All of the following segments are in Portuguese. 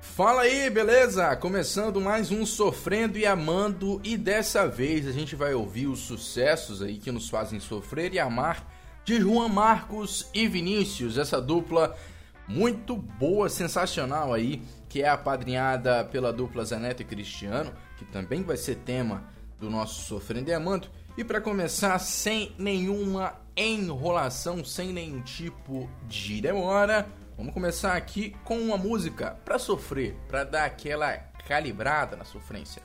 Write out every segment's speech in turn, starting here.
Fala aí, beleza? Começando mais um Sofrendo e Amando e dessa vez a gente vai ouvir os sucessos aí que nos fazem sofrer e amar de Juan Marcos e Vinícius, essa dupla muito boa, sensacional aí, que é apadrinhada pela dupla Zaneto e Cristiano, que também vai ser tema do nosso Sofrendo e Amando. E para começar, sem nenhuma enrolação, sem nenhum tipo de demora, Vamos começar aqui com uma música para sofrer, para dar aquela calibrada na sofrência.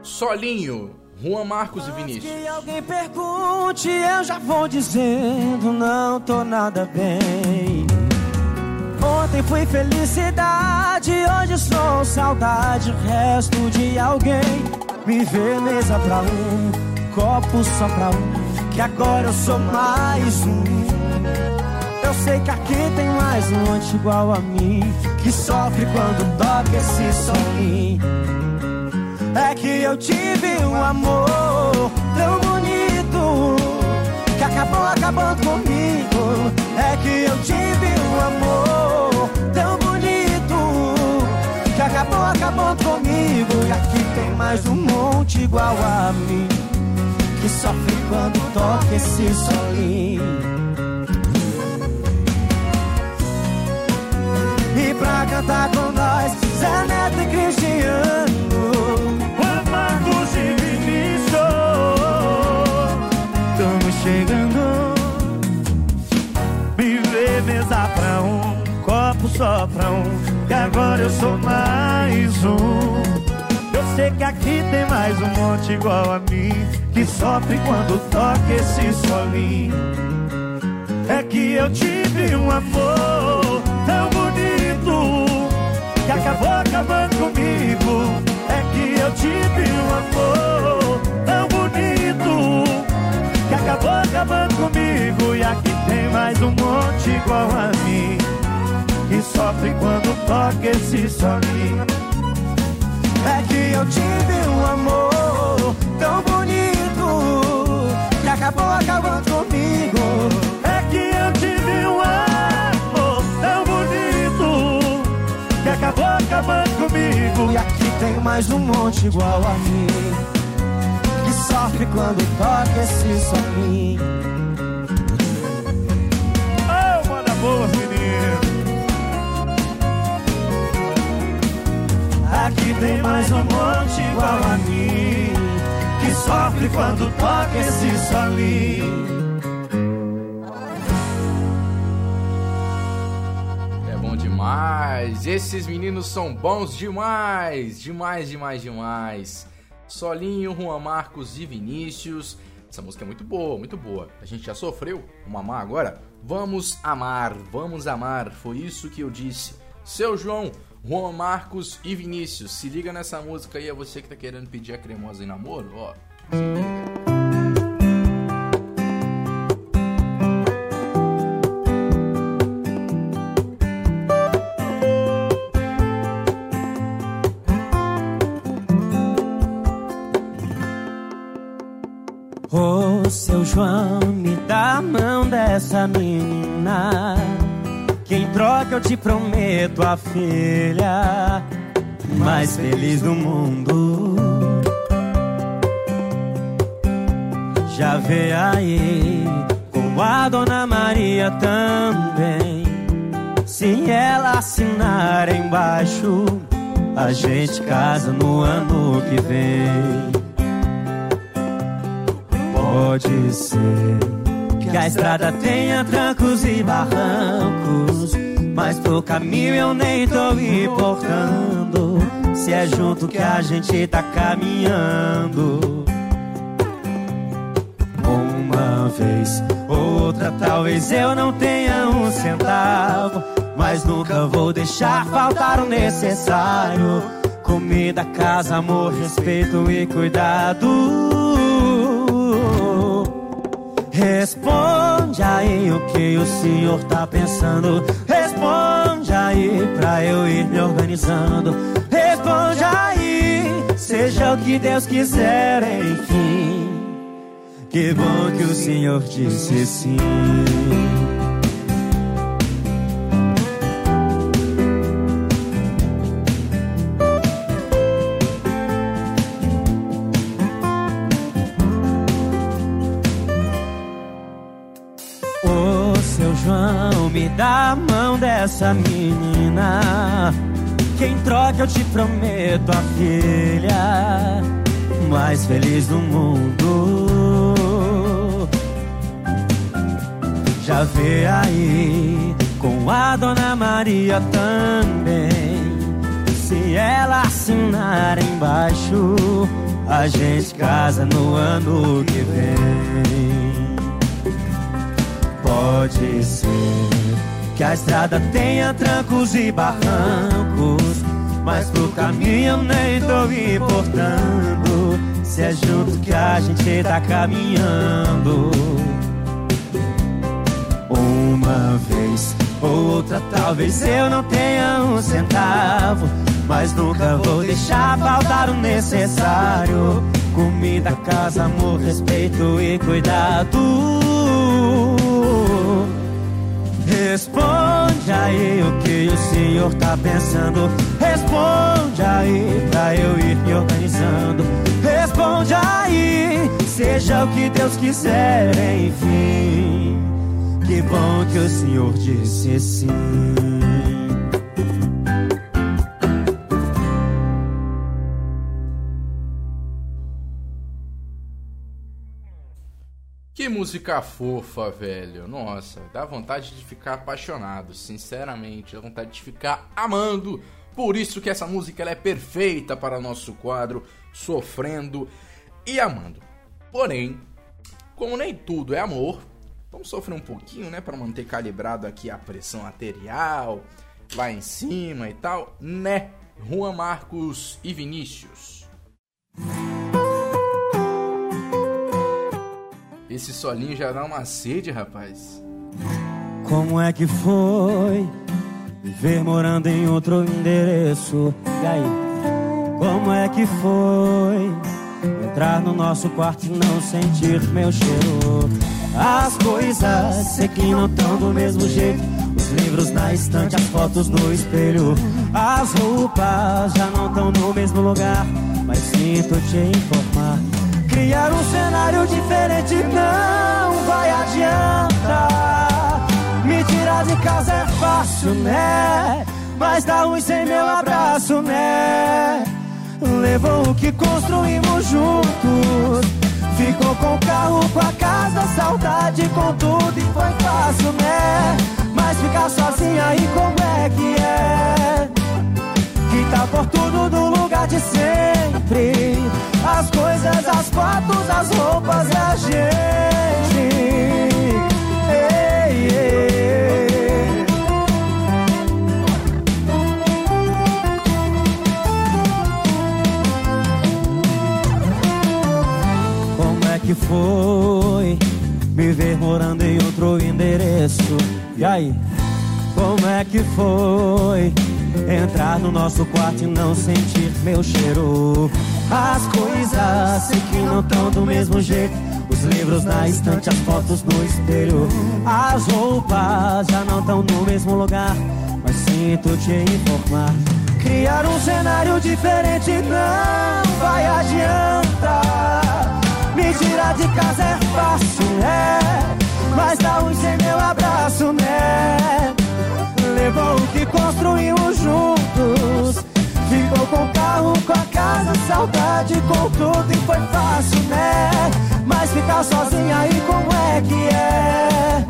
Solinho, Juan Marcos e Vinícius. Que alguém pergunte, eu já vou dizendo, não tô nada bem. Ontem foi felicidade, hoje sou saudade, resto de alguém. Me vê mesa pra um copo só pra um, que agora eu sou mais um. Eu sei que aqui tem mais um antes igual a mim, que sofre quando toca esse solinho. É que eu tive um amor tão bonito, que acabou acabando comigo. É que eu tive um amor tão bonito, que acabou acabando comigo. E aqui tem mais um monte igual a mim que sofre quando toca esse solinho. E pra cantar com nós, Zé Neto e Cristiano, Juan Marcos e Vinícius, estamos chegando. Viver mesa pra um, copo só pra um, que agora eu sou mais um. Sei que aqui tem mais um monte igual a mim Que sofre quando toca esse solinho. É que eu tive um amor tão bonito Que acabou acabando comigo. É que eu tive um amor tão bonito Que acabou acabando comigo. E aqui tem mais um monte igual a mim Que sofre quando toca esse solinho é que eu tive um amor tão bonito que acabou acabando comigo. É que eu tive um amor tão bonito que acabou acabando comigo. E aqui tem mais um monte igual a mim que sofre quando toca esse solinho. Tem mais um monte igual a mim Que sofre quando toca esse solinho É bom demais! Esses meninos são bons demais! Demais, demais, demais! Solinho, Juan Marcos e Vinícius. Essa música é muito boa, muito boa. A gente já sofreu, vamos amar agora? Vamos amar, vamos amar. Foi isso que eu disse. Seu João, Juan Marcos e Vinícius. Se liga nessa música aí, é você que tá querendo pedir a cremosa em namoro, ó. Se liga. Ô oh, seu João, me dá a mão dessa menina. Troca eu te prometo a filha mais feliz do mundo. Já vê aí com a Dona Maria também. Se ela assinar embaixo, a gente casa no ano que vem. Pode ser que a estrada tenha trancos e barrancos, mas pro caminho eu nem tô importando. Se é junto que a gente tá caminhando. Uma vez, outra talvez eu não tenha um centavo, mas nunca vou deixar faltar o necessário. Comida, casa, amor, respeito e cuidado. Responde aí o que o senhor tá pensando. Responde aí pra eu ir me organizando. Responde aí, seja o que Deus quiser, enfim. Que bom que o Senhor disse sim. Mão dessa menina. Quem troca eu te prometo a filha mais feliz do mundo. Já vê aí com a Dona Maria também. Se ela assinar embaixo, a gente casa no ano que vem. Pode ser que a estrada tenha trancos e barrancos, mas pro caminho eu nem tô importando. Se é junto que a gente tá caminhando. Uma vez ou outra, talvez eu não tenha um centavo. Mas nunca vou deixar faltar o necessário: comida, casa, amor, respeito e cuidado. Responde aí o que o senhor tá pensando. Responde aí pra eu ir me organizando. Responde aí, seja o que Deus quiser, enfim. Que bom que o senhor disse sim. Que música fofa, velho. Nossa, dá vontade de ficar apaixonado, sinceramente. Dá vontade de ficar amando. Por isso que essa música é perfeita para nosso quadro Sofrendo e Amando. Porém, como nem tudo é amor, vamos sofrer um pouquinho, né, para manter calibrado aqui a pressão arterial lá em cima e tal, né? Juan Marcos e Vinícius. Esse solinho já dá uma sede, rapaz. Como é que foi viver morando em outro endereço? E aí? Como é que foi entrar no nosso quarto e não sentir meu cheiro? As coisas sei que não estão do mesmo jeito. Os livros na estante, as fotos no espelho. As roupas já não estão no mesmo lugar. Mas sinto te informar. Criar um cenário diferente não vai adiantar. Me tirar de casa é fácil, né? Mas dá ruim sem meu abraço, né? Levou o que construímos juntos. Ficou com o carro, com a casa, saudade, com tudo e foi fácil, né? Mas ficar sozinha aí como é que é? Tá por tudo no lugar de sempre. As coisas, as fotos, as roupas, a gente. Ei, ei. Como é que foi me ver morando em outro endereço? E aí? Como é que foi entrar no nosso quarto e não sentir meu cheiro? As coisas sei que não estão do mesmo jeito. Os livros na estante, as fotos no espelho. As roupas já não estão no mesmo lugar. Mas sinto te informar. Criar um cenário diferente não vai adiantar. Me tirar de casa é fácil, né? Mas dá um sem meu abraço, né? Levou o que construímos juntos. Ficou com o carro, com a casa, saudade, com tudo e foi fácil, né? Mas ficar sozinha aí como é que é?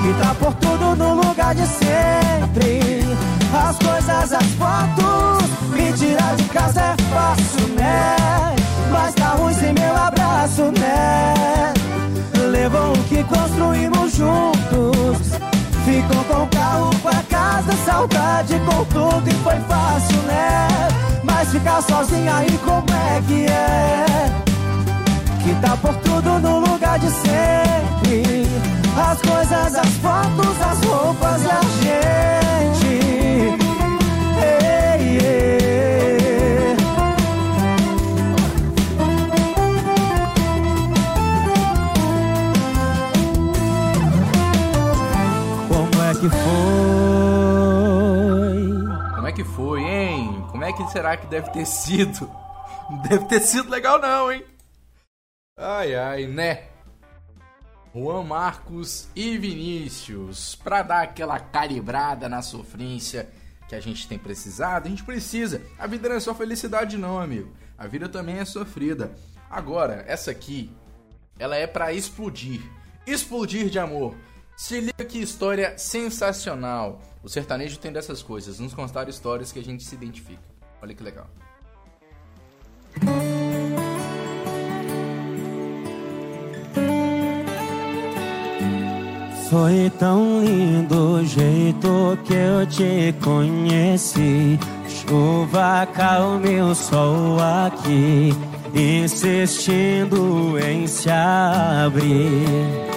Que tá por tudo no lugar de sempre. As coisas, as fotos, me tirar de casa é fácil, né? Mas tá ruim sem meu abraço, né? Levou o que construímos juntos. Ficou com o carro, saudade, com tudo e foi fácil, né? Mas ficar sozinha aí como é que é? Que tá por tudo no lugar de sempre. As coisas, as fotos, as roupas e a gente. É que será que deve ter sido? Deve ter sido legal não, hein? Ai, ai, né? Juan Marcos e Vinícius, para dar aquela calibrada na sofrência que a gente tem precisado, a gente precisa. A vida não é só felicidade não, amigo. A vida também é sofrida. Agora, essa aqui, ela é para explodir. Explodir de amor. Se liga que história sensacional. O sertanejo tem dessas coisas, nos contar histórias que a gente se identifica. Olha que legal. Foi tão lindo o jeito que eu te conheci. Chuva calme o sol aqui, insistindo em se abrir.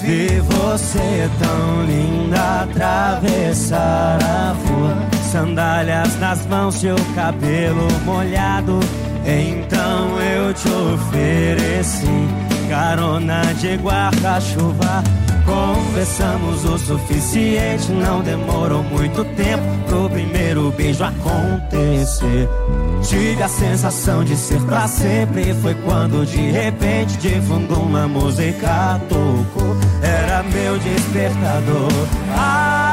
Vi você tão linda atravessar a rua, sandálias nas mãos, seu cabelo molhado. Então eu te ofereci carona de guarda-chuva. Conversamos o suficiente, não demorou muito tempo pro primeiro beijo acontecer. Tive a sensação de ser pra sempre. Foi quando de repente, de fundo, uma música tocou. Era meu despertador. Acordei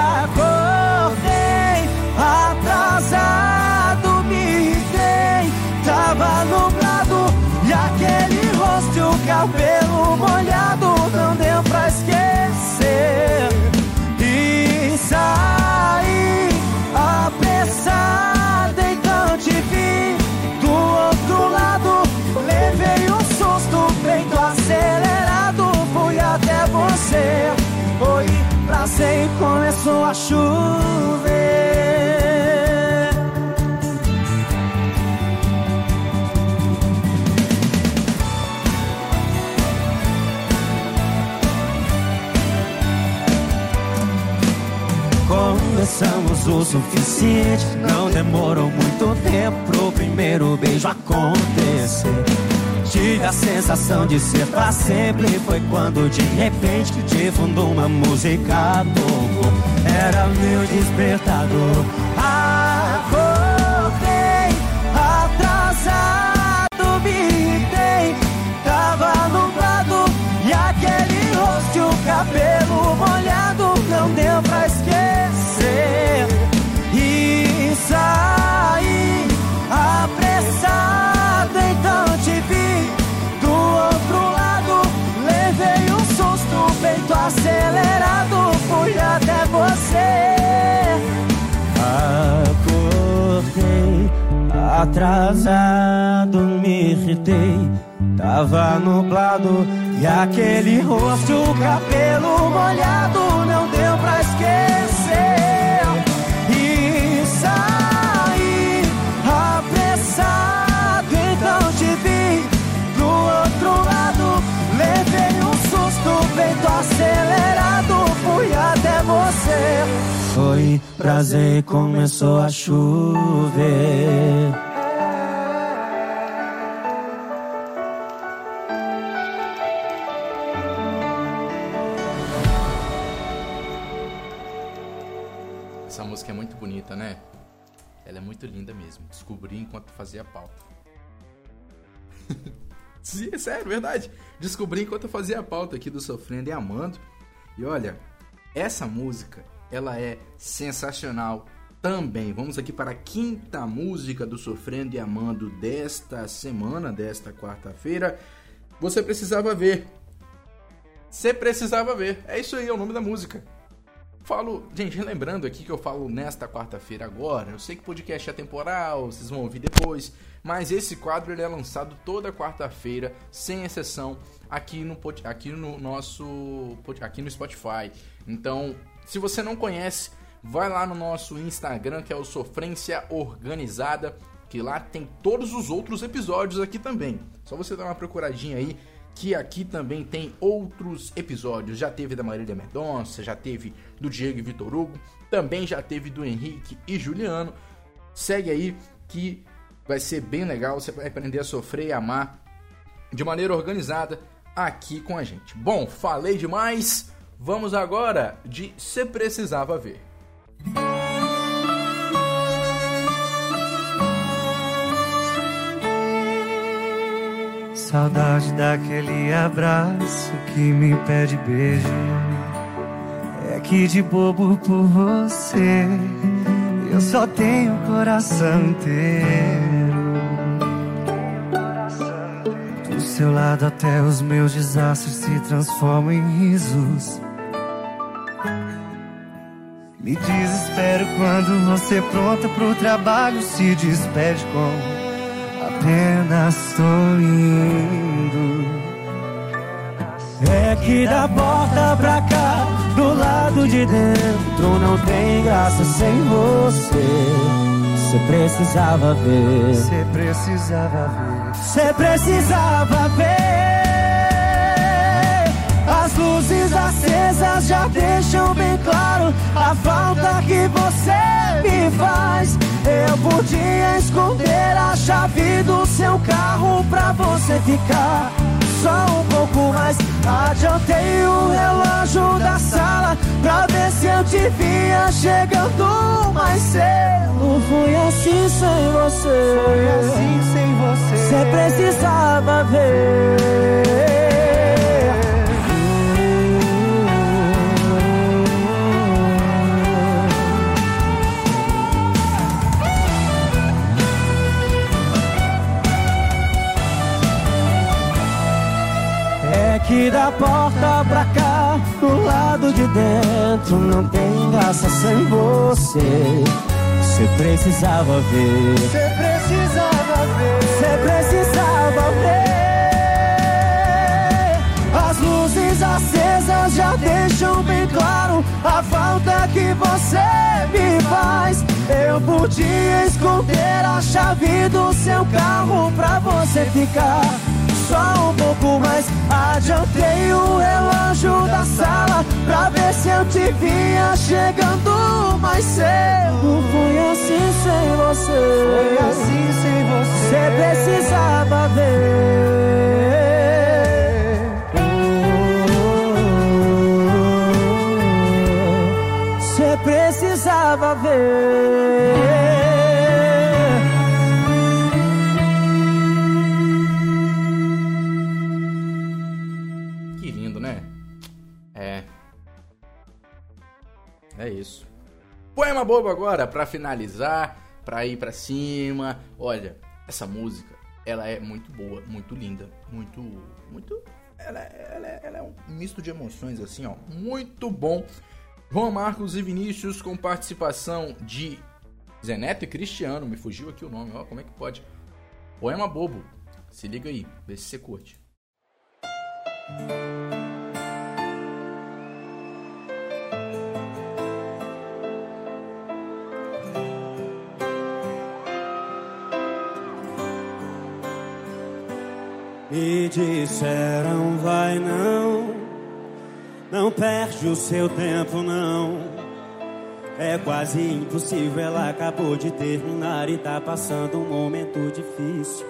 chover. Conversamos o suficiente, não demorou muito tempo pro primeiro beijo acontecer. Tive a sensação de ser pra sempre. Foi quando de repente de fundo uma música tocou. Era meu despertador. Acordei atrasado, me irritei. Tava nublado e aquele rosto, o cabelo molhado, não deu pra esquecer. E saí apressado, então te vi do outro lado. Levei um susto, peito acelerado, fui até você. Foi prazer começou a chover. Música é muito bonita, né? Ela é muito linda mesmo. Descobri enquanto fazia a pauta. Sim, é sério, verdade. Descobri enquanto fazia a pauta aqui do Sofrendo e Amando. E olha, essa música, ela é sensacional também. Vamos aqui para a quinta música do Sofrendo e Amando desta semana, desta quarta-feira. Você precisava ver. Você precisava ver. É isso aí, é o nome da música. Falo, gente, lembrando aqui que eu falo nesta quarta-feira agora. Eu sei que podcast é temporal, vocês vão ouvir depois, mas esse quadro ele é lançado toda quarta-feira, sem exceção, aqui no aqui no nosso aqui no Spotify. Então, se você não conhece, vai lá no nosso Instagram, que é o Sofrência Organizada, que lá tem todos os outros episódios aqui também. Só você dar uma procuradinha aí que aqui também tem outros episódios. Já teve da Marília Mendonça, já teve do Diego e Vitor Hugo, também já teve do Henrique e Juliano. Segue aí que vai ser bem legal, você vai aprender a sofrer e amar de maneira organizada aqui com a gente. Bom, falei demais, Vamos agora de Se Precisava Ver. Saudade daquele abraço que me pede beijo. É que de bobo por você eu só tenho coração inteiro. Do seu lado até os meus desastres se transformam em risos. Me desespero quando você pronta pro trabalho se despede com apenas tô indo. É que da porta pra cá, do lado de dentro, não tem graça sem você. Você precisava ver. Você precisava ver. Você precisava ver. As luzes acesas já deixam bem claro a falta que você me faz. Eu podia esconder a chave do seu carro pra você ficar só um pouco mais. Adiantei o relógio da sala pra ver se eu te via chegando mais cedo. Foi assim sem você. Foi assim sem você. Você precisava ver. De dentro, não tem graça sem você. Você precisava ver. Você precisava ver. Você precisava ver. As luzes acesas já deixam bem claro a falta que você me faz. Eu podia esconder a chave do seu carro pra você ficar só um pouco mais. Adiantei o relógio da sala pra ver se eu te via chegando mais cedo. Foi assim sem você. Foi assim sem você. Você precisava ver. Você precisava ver. É isso. Poema bobo agora, para finalizar, para ir para cima. Olha, essa música, ela é muito boa, muito linda, muito, muito... Ela, ela, ela é um misto de emoções, assim, ó. Muito bom. João Marcos e Vinícius com participação de Zeneto e Cristiano. Me fugiu aqui o nome, ó, como é que pode? Poema bobo. Se liga aí, vê se você curte. Me disseram, vai não, não perde o seu tempo não. É quase impossível, ela acabou de terminar e tá passando um momento difícil.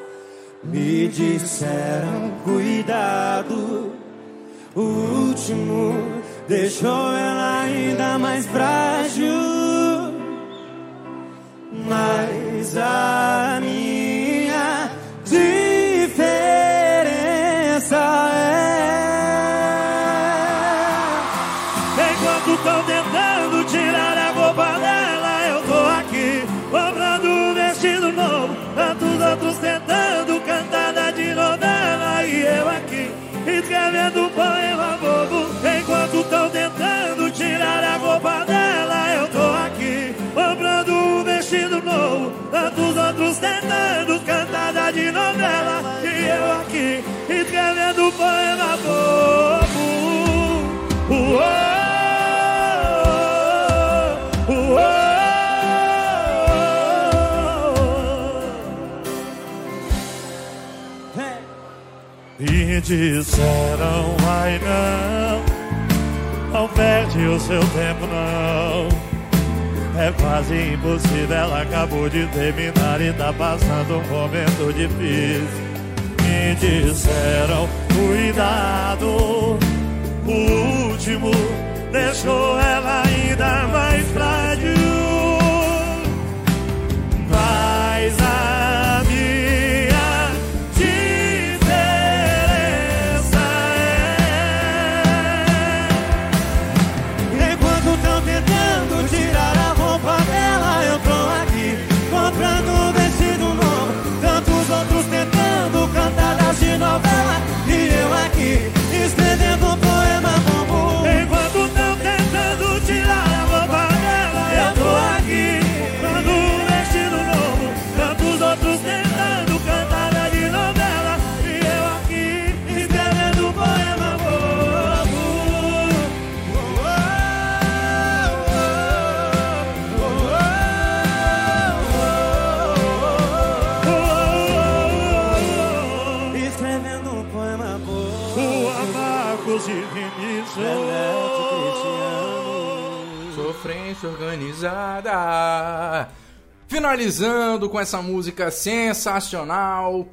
Me disseram, cuidado, o último deixou ela ainda mais frágil. Mas a de novela e eu aqui escrevendo poema bobo. Uou, uou. Me disseram, ai não, não perde o seu tempo não. É quase impossível, ela acabou de terminar e tá passando um momento difícil. Me disseram, cuidado, o último deixou ela ainda mais frágil. Finalizando com essa música sensacional.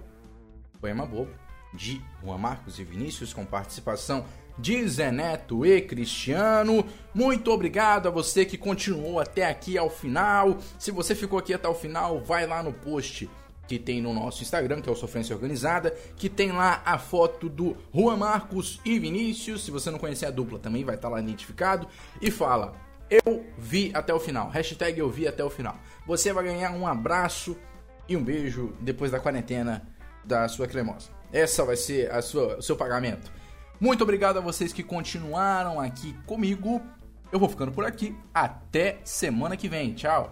Poema Bobo, de Juan Marcos e Vinícius, com participação de Zé Neto e Cristiano. Muito obrigado a você que continuou até aqui ao final. Se você ficou aqui até o final, vai lá no post que tem no nosso Instagram, que é o Sofrência Organizada, que tem lá a foto do Juan Marcos e Vinícius. Se você não conhecer a dupla, também vai estar lá identificado. E fala, eu vi até o final. Hashtag eu vi até o final. Você vai ganhar um abraço e um beijo depois da quarentena da sua cremosa. Essa vai ser a sua, o seu pagamento. Muito obrigado a vocês que continuaram aqui comigo. Eu vou ficando por aqui. Até semana que vem. Tchau.